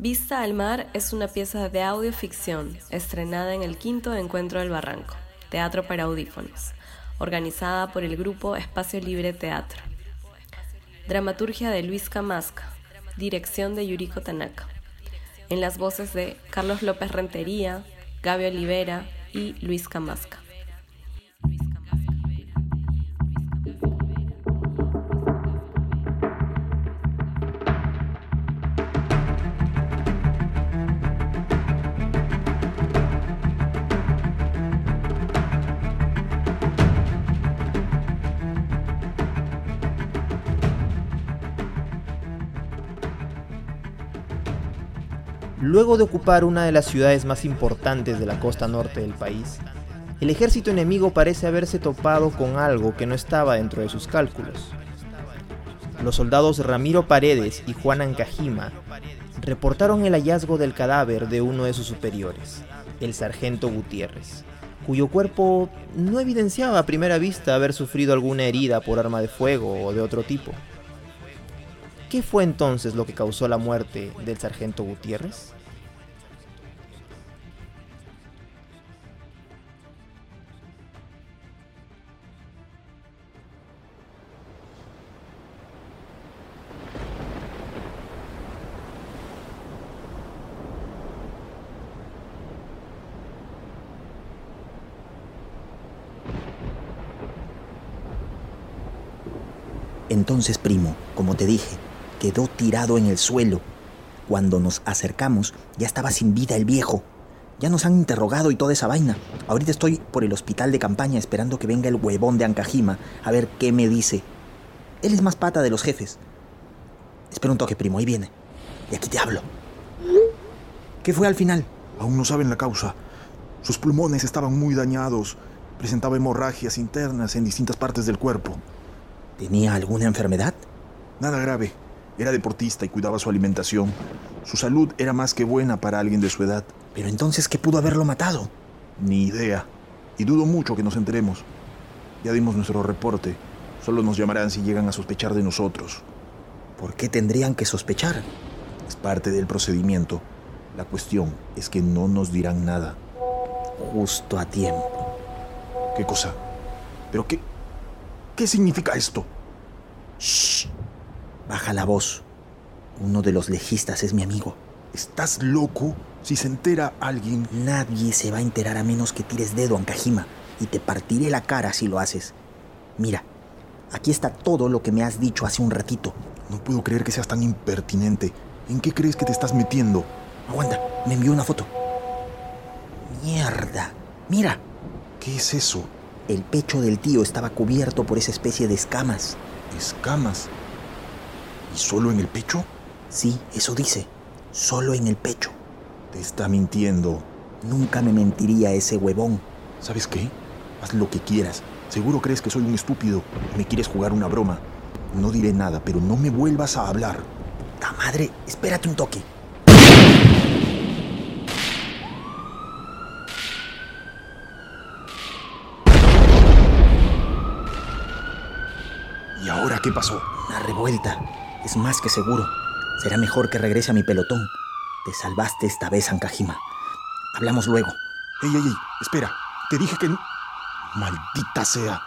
Vista al Mar es una pieza de audioficción estrenada en el quinto Encuentro del Barranco, Teatro para Audífonos, organizada por el grupo Espacio Libre Teatro. Dramaturgia de Luis Camasca, dirección de Yuriko Tanaka. En las voces de Carlos López Rentería, Gaby Olivera y Luis Camasca. Luego de ocupar una de las ciudades más importantes de la costa norte del país, el ejército enemigo parece haberse topado con algo que no estaba dentro de sus cálculos. Los soldados Ramiro Paredes y Juan Ancajima reportaron el hallazgo del cadáver de uno de sus superiores, el sargento Gutiérrez, cuyo cuerpo no evidenciaba a primera vista haber sufrido alguna herida por arma de fuego o de otro tipo. ¿Qué fue entonces lo que causó la muerte del sargento Gutiérrez? Entonces, primo, como te dije, quedó tirado en el suelo. Cuando nos acercamos, ya estaba sin vida el viejo. Ya nos han interrogado y toda esa vaina. Ahorita estoy por el hospital de campaña esperando que venga el huevón de Ancajima a ver qué me dice. Él es más pata de los jefes. Espera un toque, primo, ahí viene. Y aquí te hablo. ¿Qué fue al final? Aún no saben la causa. Sus pulmones estaban muy dañados. Presentaba hemorragias internas en distintas partes del cuerpo. ¿Tenía alguna enfermedad? Nada grave. Era deportista y cuidaba su alimentación. Su salud era más que buena para alguien de su edad. Pero entonces, ¿qué pudo haberlo matado? Ni idea. Y dudo mucho que nos enteremos. Ya dimos nuestro reporte. Solo nos llamarán si llegan a sospechar de nosotros. ¿Por qué tendrían que sospechar? Es parte del procedimiento. La cuestión es que no nos dirán nada. Justo a tiempo. ¿Qué cosa? ¿Pero qué? ¿Qué significa esto? Baja la voz. Uno de los legistas es mi amigo. ¿Estás loco? Si se entera alguien... Nadie se va a enterar a menos que tires dedo, Ancajima, y te partiré la cara si lo haces. Mira, aquí está todo lo que me has dicho hace un ratito. No puedo creer que seas tan impertinente. ¿En qué crees que te estás metiendo? Aguanta, me envió una foto. Mierda. Mira. ¿Qué es eso? El pecho del tío estaba cubierto por esa especie de escamas. ¿Escamas? ¿Y solo en el pecho? Sí, eso dice. Solo en el pecho. Te está mintiendo. Nunca me mentiría ese huevón. ¿Sabes qué? Haz lo que quieras. Seguro crees que soy un estúpido. Me quieres jugar una broma. No diré nada, pero no me vuelvas a hablar. ¡Ta madre! Espérate un toque. ¿Y ahora qué pasó? Una revuelta. Es más que seguro. Será mejor que regrese a mi pelotón. Te salvaste esta vez, Ancajima. Hablamos luego. ¡Ey, ey, ey! Espera. Te dije que... Maldita sea.